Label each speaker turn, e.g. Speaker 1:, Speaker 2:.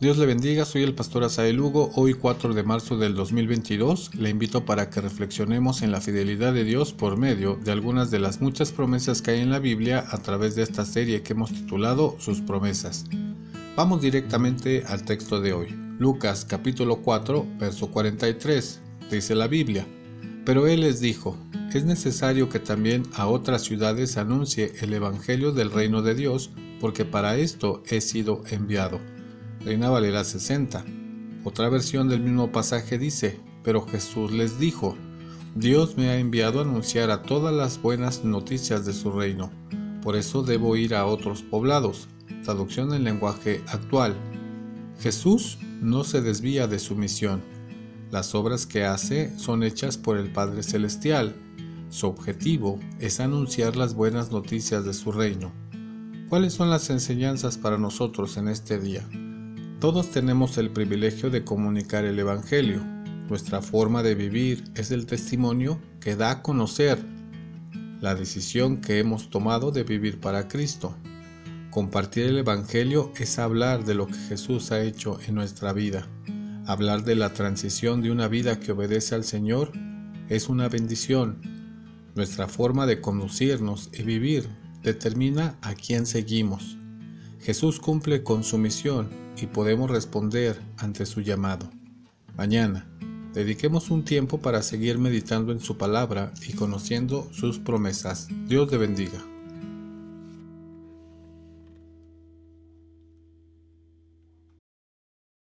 Speaker 1: Dios le bendiga, soy el pastor Asael Lugo. Hoy 4 de marzo del 2022 le invito para que reflexionemos en la fidelidad de Dios por medio de algunas de las muchas promesas que hay en la Biblia a través de esta serie que hemos titulado Sus promesas. Vamos directamente al texto de hoy. Lucas capítulo 4, verso 43. Dice la Biblia. Pero él les dijo, es necesario que también a otras ciudades anuncie el Evangelio del reino de Dios, porque para esto he sido enviado. Reina Valera 60. Otra versión del mismo pasaje dice, pero Jesús les dijo, Dios me ha enviado a anunciar a todas las buenas noticias de su reino, por eso debo ir a otros poblados. Traducción en lenguaje actual. Jesús no se desvía de su misión. Las obras que hace son hechas por el Padre Celestial. Su objetivo es anunciar las buenas noticias de su reino. ¿Cuáles son las enseñanzas para nosotros en este día? Todos tenemos el privilegio de comunicar el Evangelio. Nuestra forma de vivir es el testimonio que da a conocer la decisión que hemos tomado de vivir para Cristo. Compartir el Evangelio es hablar de lo que Jesús ha hecho en nuestra vida. Hablar de la transición de una vida que obedece al Señor es una bendición. Nuestra forma de conducirnos y vivir determina a quién seguimos. Jesús cumple con su misión y podemos responder ante su llamado. Mañana, dediquemos un tiempo para seguir meditando en su palabra y conociendo sus promesas. Dios te bendiga.